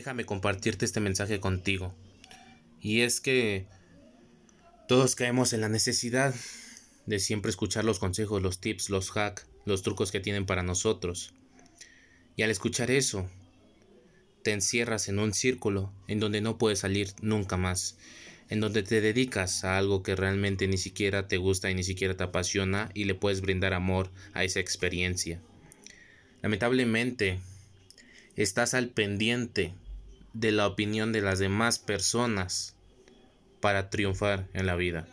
Déjame compartirte este mensaje contigo. Y es que todos caemos en la necesidad de siempre escuchar los consejos, los tips, los hacks, los trucos que tienen para nosotros. Y al escuchar eso, te encierras en un círculo en donde no puedes salir nunca más, en donde te dedicas a algo que realmente ni siquiera te gusta y ni siquiera te apasiona y le puedes brindar amor a esa experiencia. Lamentablemente, estás al pendiente de la opinión de las demás personas para triunfar en la vida.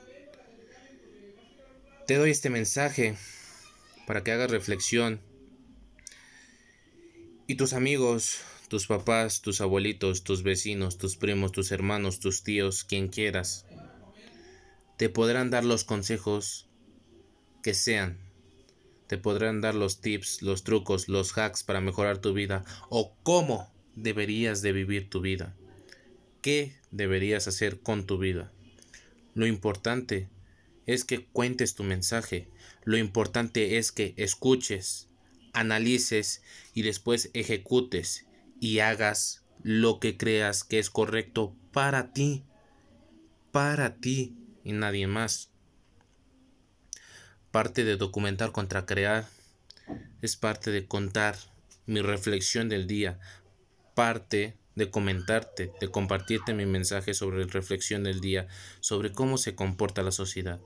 Te doy este mensaje para que hagas reflexión y tus amigos, tus papás, tus abuelitos, tus vecinos, tus primos, tus hermanos, tus tíos, quien quieras, te podrán dar los consejos que sean. Te podrán dar los tips, los trucos, los hacks para mejorar tu vida o cómo deberías de vivir tu vida? ¿Qué deberías hacer con tu vida? Lo importante es que cuentes tu mensaje. Lo importante es que escuches, analices y después ejecutes y hagas lo que creas que es correcto para ti, para ti y nadie más. Parte de documentar contra crear es parte de contar mi reflexión del día, parte de comentarte, de compartirte mi mensaje sobre reflexión del día, sobre cómo se comporta la sociedad.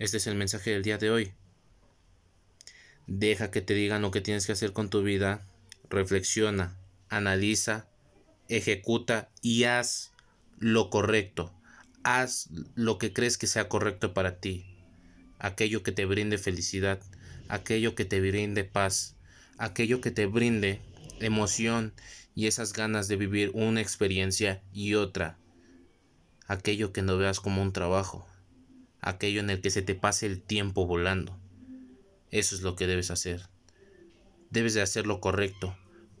Este es el mensaje del día de hoy. Deja que te digan lo que tienes que hacer con tu vida, reflexiona, analiza, ejecuta y haz lo correcto. Haz lo que crees que sea correcto para ti. Aquello que te brinde felicidad, aquello que te brinde paz, aquello que te brinde emoción y esas ganas de vivir una experiencia y otra. Aquello que no veas como un trabajo, aquello en el que se te pase el tiempo volando. Eso es lo que debes hacer. Debes de hacer lo correcto,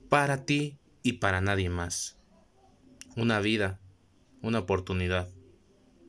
para ti y para nadie más. Una vida, una oportunidad.